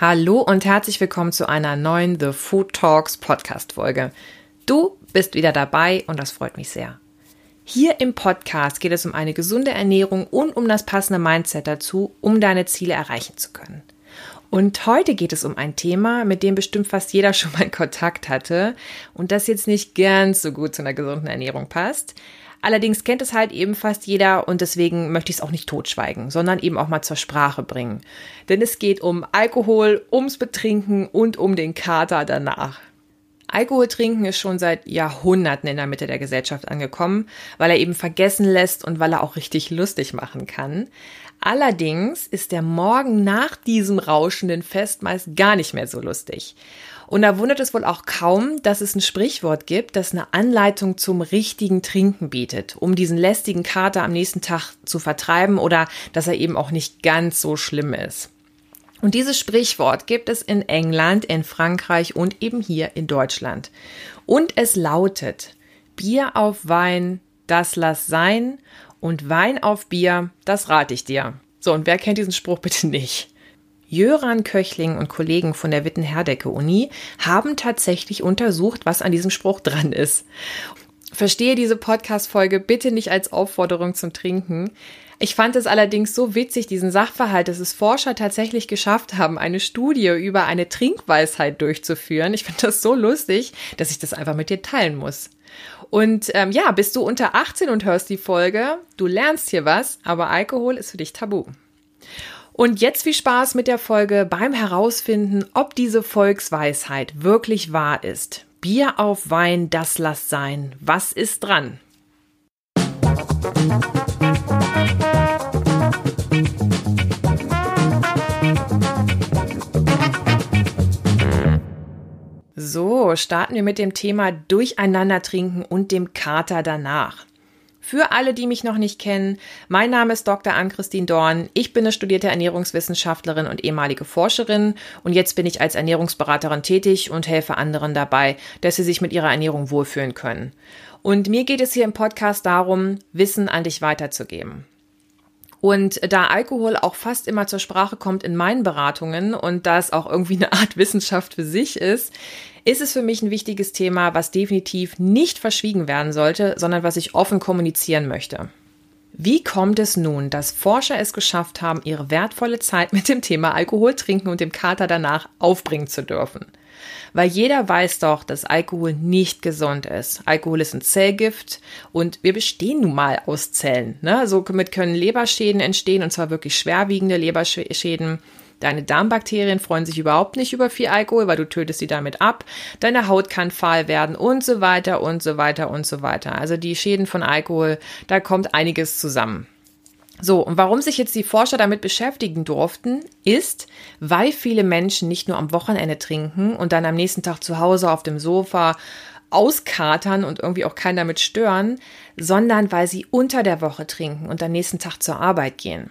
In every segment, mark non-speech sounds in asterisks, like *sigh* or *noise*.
Hallo und herzlich willkommen zu einer neuen The Food Talks Podcast Folge. Du bist wieder dabei und das freut mich sehr. Hier im Podcast geht es um eine gesunde Ernährung und um das passende Mindset dazu, um deine Ziele erreichen zu können. Und heute geht es um ein Thema, mit dem bestimmt fast jeder *laughs* schon mal Kontakt hatte und das jetzt nicht ganz so gut zu einer gesunden Ernährung passt. Allerdings kennt es halt eben fast jeder und deswegen möchte ich es auch nicht totschweigen, sondern eben auch mal zur Sprache bringen. Denn es geht um Alkohol, ums Betrinken und um den Kater danach. Alkohol trinken ist schon seit Jahrhunderten in der Mitte der Gesellschaft angekommen, weil er eben vergessen lässt und weil er auch richtig lustig machen kann. Allerdings ist der Morgen nach diesem rauschenden Fest meist gar nicht mehr so lustig. Und da wundert es wohl auch kaum, dass es ein Sprichwort gibt, das eine Anleitung zum richtigen Trinken bietet, um diesen lästigen Kater am nächsten Tag zu vertreiben oder dass er eben auch nicht ganz so schlimm ist. Und dieses Sprichwort gibt es in England, in Frankreich und eben hier in Deutschland. Und es lautet, Bier auf Wein, das lass sein und Wein auf Bier, das rate ich dir. So, und wer kennt diesen Spruch bitte nicht? Jöran Köchling und Kollegen von der Witten-Herdecke-Uni haben tatsächlich untersucht, was an diesem Spruch dran ist. Verstehe diese Podcast-Folge bitte nicht als Aufforderung zum Trinken. Ich fand es allerdings so witzig, diesen Sachverhalt, dass es Forscher tatsächlich geschafft haben, eine Studie über eine Trinkweisheit durchzuführen. Ich finde das so lustig, dass ich das einfach mit dir teilen muss. Und ähm, ja, bist du unter 18 und hörst die Folge, du lernst hier was, aber Alkohol ist für dich tabu. Und jetzt viel Spaß mit der Folge beim Herausfinden, ob diese Volksweisheit wirklich wahr ist. Bier auf Wein, das lass sein. Was ist dran? So, starten wir mit dem Thema Durcheinander trinken und dem Kater danach. Für alle, die mich noch nicht kennen, mein Name ist Dr. Ann-Christine Dorn. Ich bin eine studierte Ernährungswissenschaftlerin und ehemalige Forscherin und jetzt bin ich als Ernährungsberaterin tätig und helfe anderen dabei, dass sie sich mit ihrer Ernährung wohlfühlen können. Und mir geht es hier im Podcast darum, Wissen an dich weiterzugeben. Und da Alkohol auch fast immer zur Sprache kommt in meinen Beratungen und das auch irgendwie eine Art Wissenschaft für sich ist, ist es für mich ein wichtiges Thema, was definitiv nicht verschwiegen werden sollte, sondern was ich offen kommunizieren möchte. Wie kommt es nun, dass Forscher es geschafft haben, ihre wertvolle Zeit mit dem Thema Alkohol trinken und dem Kater danach aufbringen zu dürfen? Weil jeder weiß doch, dass Alkohol nicht gesund ist. Alkohol ist ein Zellgift und wir bestehen nun mal aus Zellen. Ne? Somit können Leberschäden entstehen und zwar wirklich schwerwiegende Leberschäden. Deine Darmbakterien freuen sich überhaupt nicht über viel Alkohol, weil du tötest sie damit ab. Deine Haut kann fahl werden und so weiter und so weiter und so weiter. Also die Schäden von Alkohol, da kommt einiges zusammen. So, und warum sich jetzt die Forscher damit beschäftigen durften, ist, weil viele Menschen nicht nur am Wochenende trinken und dann am nächsten Tag zu Hause auf dem Sofa auskatern und irgendwie auch keinen damit stören, sondern weil sie unter der Woche trinken und am nächsten Tag zur Arbeit gehen.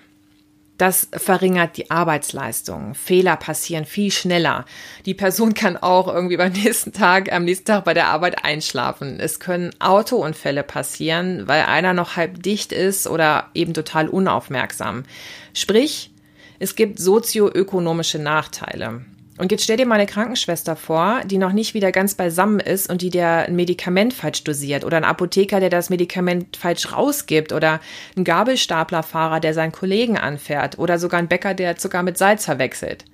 Das verringert die Arbeitsleistung. Fehler passieren viel schneller. Die Person kann auch irgendwie beim *laughs* nächsten Tag, am nächsten Tag bei der Arbeit einschlafen. Es können Autounfälle passieren, weil einer noch halb dicht ist oder eben total unaufmerksam. Sprich, es gibt sozioökonomische Nachteile. Und jetzt stell dir mal eine Krankenschwester vor, die noch nicht wieder ganz beisammen ist und die dir ein Medikament falsch dosiert oder ein Apotheker, der das Medikament falsch rausgibt oder ein Gabelstaplerfahrer, der seinen Kollegen anfährt oder sogar ein Bäcker, der Zucker mit Salz verwechselt.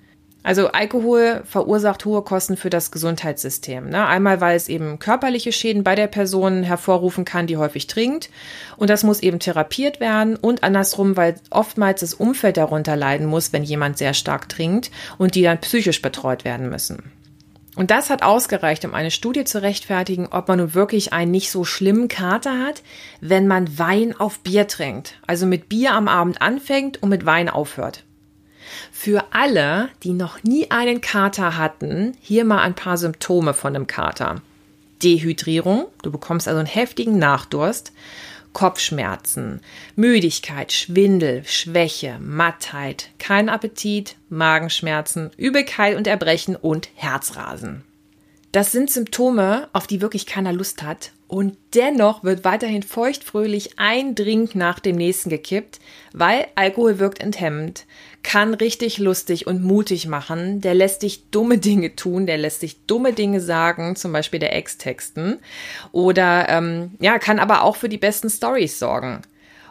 Also Alkohol verursacht hohe Kosten für das Gesundheitssystem. Ne? Einmal, weil es eben körperliche Schäden bei der Person hervorrufen kann, die häufig trinkt. Und das muss eben therapiert werden. Und andersrum, weil oftmals das Umfeld darunter leiden muss, wenn jemand sehr stark trinkt und die dann psychisch betreut werden müssen. Und das hat ausgereicht, um eine Studie zu rechtfertigen, ob man nun wirklich einen nicht so schlimmen Kater hat, wenn man Wein auf Bier trinkt. Also mit Bier am Abend anfängt und mit Wein aufhört. Für alle, die noch nie einen Kater hatten, hier mal ein paar Symptome von einem Kater. Dehydrierung, du bekommst also einen heftigen Nachdurst, Kopfschmerzen, Müdigkeit, Schwindel, Schwäche, Mattheit, kein Appetit, Magenschmerzen, Übelkeit und Erbrechen und Herzrasen. Das sind Symptome, auf die wirklich keiner Lust hat Und dennoch wird weiterhin feuchtfröhlich ein Drink nach dem nächsten gekippt, weil Alkohol wirkt enthemmend, kann richtig lustig und mutig machen, der lässt dich dumme Dinge tun, der lässt dich dumme Dinge sagen, zum Beispiel der Ex-Texten, oder ähm, ja, kann aber auch für die besten Stories sorgen.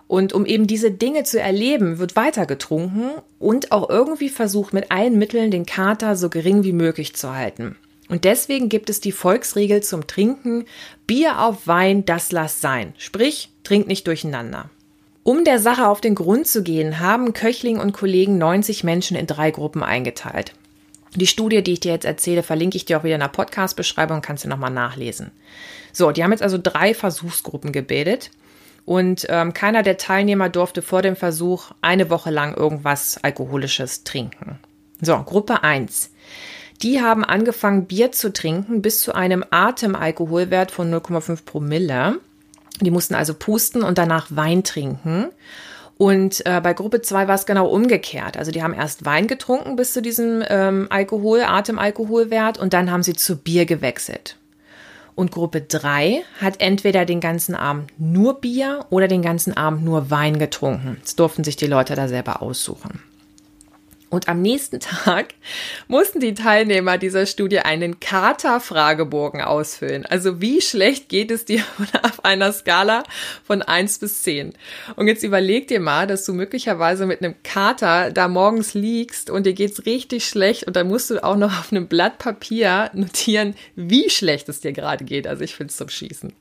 Und um eben diese Dinge zu erleben, wird weiter getrunken und auch irgendwie versucht, mit allen Mitteln den Kater so gering wie möglich zu halten. Und deswegen gibt es die Volksregel zum Trinken, Bier auf Wein, das lass sein. Sprich, trink nicht durcheinander. Um der Sache auf den Grund zu gehen, haben Köchling und Kollegen 90 Menschen in drei Gruppen eingeteilt. Die Studie, die ich dir jetzt erzähle, verlinke ich dir auch wieder in der Podcast-Beschreibung, kannst du nochmal nachlesen. So, die haben jetzt also drei Versuchsgruppen gebildet und ähm, keiner der Teilnehmer durfte vor dem Versuch eine Woche lang irgendwas Alkoholisches trinken. So, Gruppe 1. Die haben angefangen, Bier zu trinken bis zu einem Atemalkoholwert von 0,5 Promille. Die mussten also pusten und danach Wein trinken. Und äh, bei Gruppe 2 war es genau umgekehrt. Also die haben erst Wein getrunken bis zu diesem ähm, Alkohol, Atemalkoholwert und dann haben sie zu Bier gewechselt. Und Gruppe 3 hat entweder den ganzen Abend nur Bier oder den ganzen Abend nur Wein getrunken. Das durften sich die Leute da selber aussuchen. Und am nächsten Tag *laughs* mussten die Teilnehmer dieser Studie einen Kater-Fragebogen ausfüllen. Also wie schlecht geht es dir *laughs* auf einer Skala von eins bis zehn? Und jetzt überleg dir mal, dass du möglicherweise mit einem Kater da morgens liegst und dir geht's richtig schlecht und dann musst du auch noch auf einem Blatt Papier notieren, wie schlecht es dir gerade geht. Also ich finde es zum Schießen.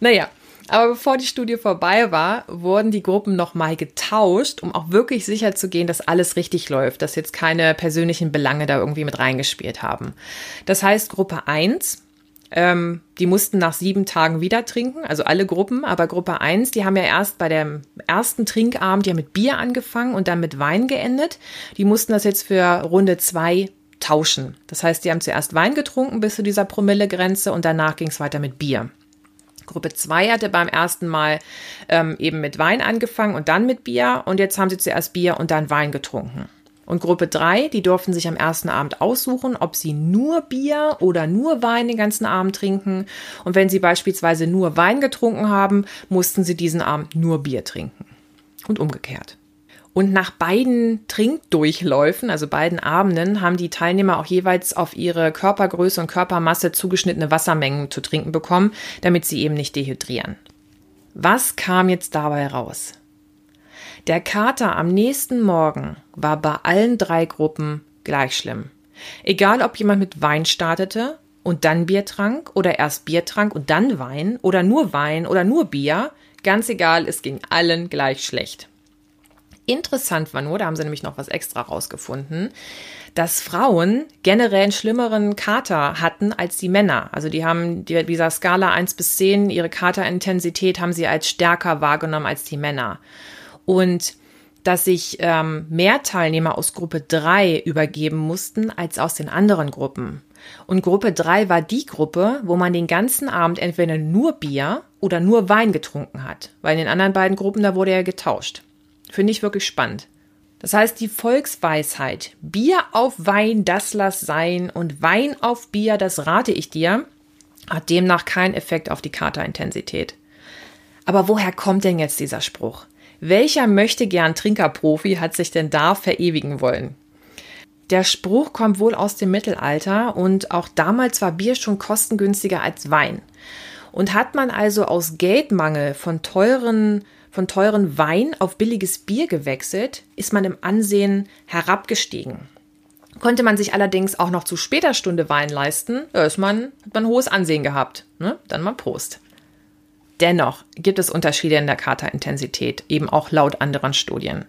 Naja, aber bevor die Studie vorbei war, wurden die Gruppen nochmal getauscht, um auch wirklich sicher zu gehen, dass alles richtig läuft, dass jetzt keine persönlichen Belange da irgendwie mit reingespielt haben. Das heißt, Gruppe 1, ähm, die mussten nach sieben Tagen wieder trinken, also alle Gruppen, aber Gruppe 1, die haben ja erst bei dem ersten Trinkabend ja mit Bier angefangen und dann mit Wein geendet. Die mussten das jetzt für Runde 2 tauschen. Das heißt, die haben zuerst Wein getrunken bis zu dieser Promillegrenze und danach ging es weiter mit Bier. Gruppe 2 hatte beim ersten Mal ähm, eben mit Wein angefangen und dann mit Bier und jetzt haben sie zuerst Bier und dann Wein getrunken. Und Gruppe 3, die durften sich am ersten Abend aussuchen, ob sie nur Bier oder nur Wein den ganzen Abend trinken. Und wenn sie beispielsweise nur Wein getrunken haben, mussten sie diesen Abend nur Bier trinken. Und umgekehrt. Und nach beiden Trinkdurchläufen, also beiden Abenden, haben die Teilnehmer auch jeweils auf ihre Körpergröße und Körpermasse zugeschnittene Wassermengen zu trinken bekommen, damit sie eben nicht dehydrieren. Was kam jetzt dabei raus? Der Kater am nächsten Morgen war bei allen drei Gruppen gleich schlimm. Egal, ob jemand mit Wein startete und dann Bier trank oder erst Bier trank und dann Wein oder nur Wein oder nur Bier, ganz egal, es ging allen gleich schlecht. Interessant war nur, da haben sie nämlich noch was extra rausgefunden, dass Frauen generell einen schlimmeren Kater hatten als die Männer. Also die haben die, dieser Skala 1 bis 10, ihre Katerintensität haben sie als stärker wahrgenommen als die Männer. Und dass sich ähm, mehr Teilnehmer aus Gruppe 3 übergeben mussten als aus den anderen Gruppen. Und Gruppe 3 war die Gruppe, wo man den ganzen Abend entweder nur Bier oder nur Wein getrunken hat. Weil in den anderen beiden Gruppen, da wurde er getauscht. Finde ich wirklich spannend. Das heißt, die Volksweisheit, Bier auf Wein, das lass sein und Wein auf Bier, das rate ich dir, hat demnach keinen Effekt auf die Katerintensität. Aber woher kommt denn jetzt dieser Spruch? Welcher möchte gern Trinkerprofi hat sich denn da verewigen wollen? Der Spruch kommt wohl aus dem Mittelalter und auch damals war Bier schon kostengünstiger als Wein. Und hat man also aus Geldmangel von teuren von teuren Wein auf billiges Bier gewechselt, ist man im Ansehen herabgestiegen. Konnte man sich allerdings auch noch zu später Stunde Wein leisten, ist man, hat man hohes Ansehen gehabt. Ne? Dann mal Prost. Dennoch gibt es Unterschiede in der Katerintensität, eben auch laut anderen Studien.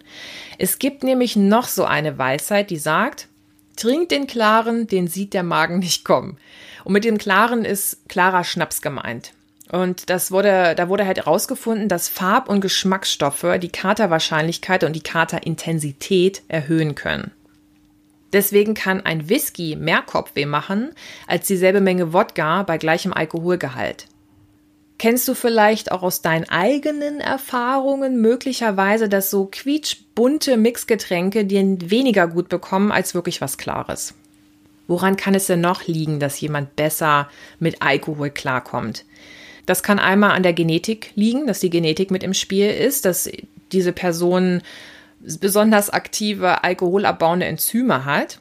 Es gibt nämlich noch so eine Weisheit, die sagt, trink den Klaren, den sieht der Magen nicht kommen. Und mit dem Klaren ist klarer Schnaps gemeint. Und das wurde, da wurde halt herausgefunden, dass Farb- und Geschmacksstoffe die Katerwahrscheinlichkeit und die Katerintensität erhöhen können. Deswegen kann ein Whisky mehr Kopfweh machen als dieselbe Menge Wodka bei gleichem Alkoholgehalt. Kennst du vielleicht auch aus deinen eigenen Erfahrungen möglicherweise, dass so quietschbunte Mixgetränke dir weniger gut bekommen als wirklich was Klares? Woran kann es denn noch liegen, dass jemand besser mit Alkohol klarkommt? Das kann einmal an der Genetik liegen, dass die Genetik mit im Spiel ist, dass diese Person besonders aktive alkoholabbauende Enzyme hat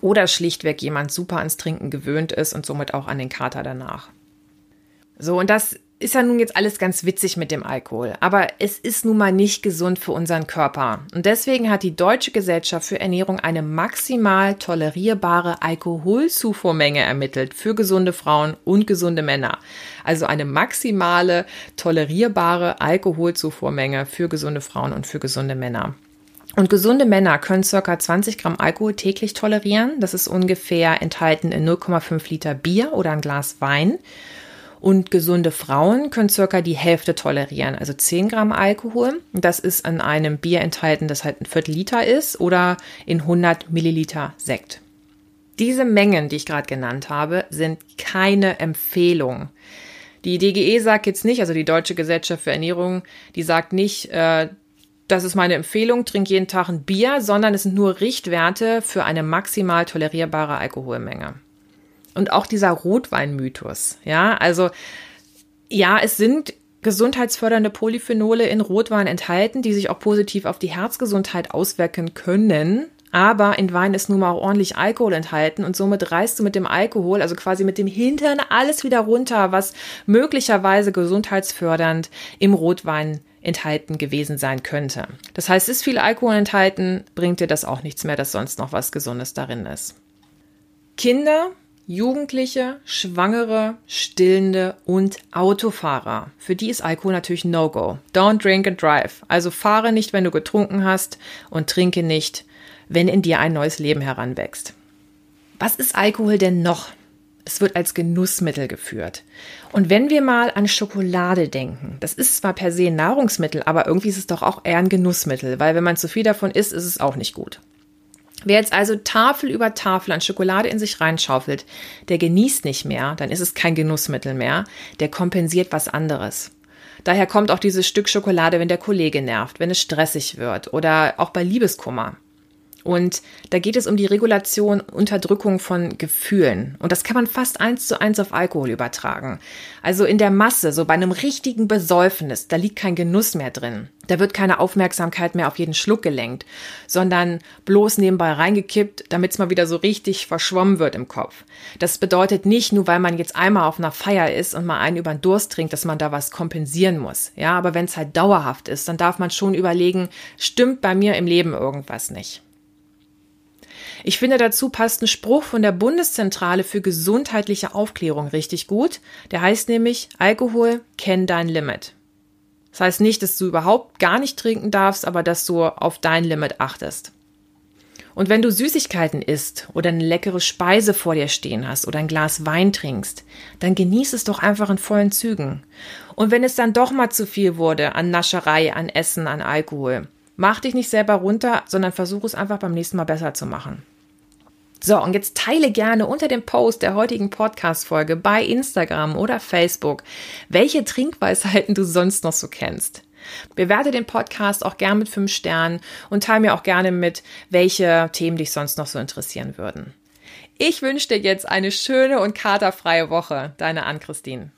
oder schlichtweg jemand super ans Trinken gewöhnt ist und somit auch an den Kater danach. So, und das ist ja nun jetzt alles ganz witzig mit dem Alkohol, aber es ist nun mal nicht gesund für unseren Körper. Und deswegen hat die Deutsche Gesellschaft für Ernährung eine maximal tolerierbare Alkoholzufuhrmenge ermittelt für gesunde Frauen und gesunde Männer. Also eine maximale tolerierbare Alkoholzufuhrmenge für gesunde Frauen und für gesunde Männer. Und gesunde Männer können circa 20 Gramm Alkohol täglich tolerieren. Das ist ungefähr enthalten in 0,5 Liter Bier oder ein Glas Wein. Und gesunde Frauen können circa die Hälfte tolerieren, also 10 Gramm Alkohol. Das ist in einem Bier enthalten, das halt ein Viertel Liter ist oder in 100 Milliliter Sekt. Diese Mengen, die ich gerade genannt habe, sind keine Empfehlung. Die DGE sagt jetzt nicht, also die Deutsche Gesellschaft für Ernährung, die sagt nicht, äh, das ist meine Empfehlung, trink jeden Tag ein Bier, sondern es sind nur Richtwerte für eine maximal tolerierbare Alkoholmenge. Und auch dieser Rotweinmythos. Ja, also, ja, es sind gesundheitsfördernde Polyphenole in Rotwein enthalten, die sich auch positiv auf die Herzgesundheit auswirken können. Aber in Wein ist nun mal auch ordentlich Alkohol enthalten und somit reißt du mit dem Alkohol, also quasi mit dem Hintern, alles wieder runter, was möglicherweise gesundheitsfördernd im Rotwein enthalten gewesen sein könnte. Das heißt, ist viel Alkohol enthalten, bringt dir das auch nichts mehr, dass sonst noch was Gesundes darin ist. Kinder Jugendliche, Schwangere, Stillende und Autofahrer. Für die ist Alkohol natürlich No-Go. Don't drink and drive. Also fahre nicht, wenn du getrunken hast und trinke nicht, wenn in dir ein neues Leben heranwächst. Was ist Alkohol denn noch? Es wird als Genussmittel geführt. Und wenn wir mal an Schokolade denken, das ist zwar per se ein Nahrungsmittel, aber irgendwie ist es doch auch eher ein Genussmittel, weil wenn man zu viel davon isst, ist es auch nicht gut. Wer jetzt also Tafel über Tafel an Schokolade in sich reinschaufelt, der genießt nicht mehr, dann ist es kein Genussmittel mehr, der kompensiert was anderes. Daher kommt auch dieses Stück Schokolade, wenn der Kollege nervt, wenn es stressig wird oder auch bei Liebeskummer. Und da geht es um die Regulation, Unterdrückung von Gefühlen. Und das kann man fast eins zu eins auf Alkohol übertragen. Also in der Masse, so bei einem richtigen Besäufnis, da liegt kein Genuss mehr drin. Da wird keine Aufmerksamkeit mehr auf jeden Schluck gelenkt, sondern bloß nebenbei reingekippt, damit es mal wieder so richtig verschwommen wird im Kopf. Das bedeutet nicht nur, weil man jetzt einmal auf einer Feier ist und mal einen über den Durst trinkt, dass man da was kompensieren muss. Ja, aber wenn es halt dauerhaft ist, dann darf man schon überlegen, stimmt bei mir im Leben irgendwas nicht. Ich finde, dazu passt ein Spruch von der Bundeszentrale für gesundheitliche Aufklärung richtig gut. Der heißt nämlich, Alkohol, kenn dein Limit. Das heißt nicht, dass du überhaupt gar nicht trinken darfst, aber dass du auf dein Limit achtest. Und wenn du Süßigkeiten isst oder eine leckere Speise vor dir stehen hast oder ein Glas Wein trinkst, dann genieß es doch einfach in vollen Zügen. Und wenn es dann doch mal zu viel wurde an Nascherei, an Essen, an Alkohol, mach dich nicht selber runter, sondern versuch es einfach beim nächsten Mal besser zu machen. So, und jetzt teile gerne unter dem Post der heutigen Podcast-Folge bei Instagram oder Facebook, welche Trinkweisheiten du sonst noch so kennst. Bewerte den Podcast auch gerne mit fünf Sternen und teile mir auch gerne mit, welche Themen dich sonst noch so interessieren würden. Ich wünsche dir jetzt eine schöne und katerfreie Woche. Deine Ann-Christine.